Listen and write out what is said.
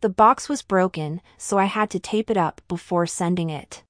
The box was broken, so I had to tape it up before sending it.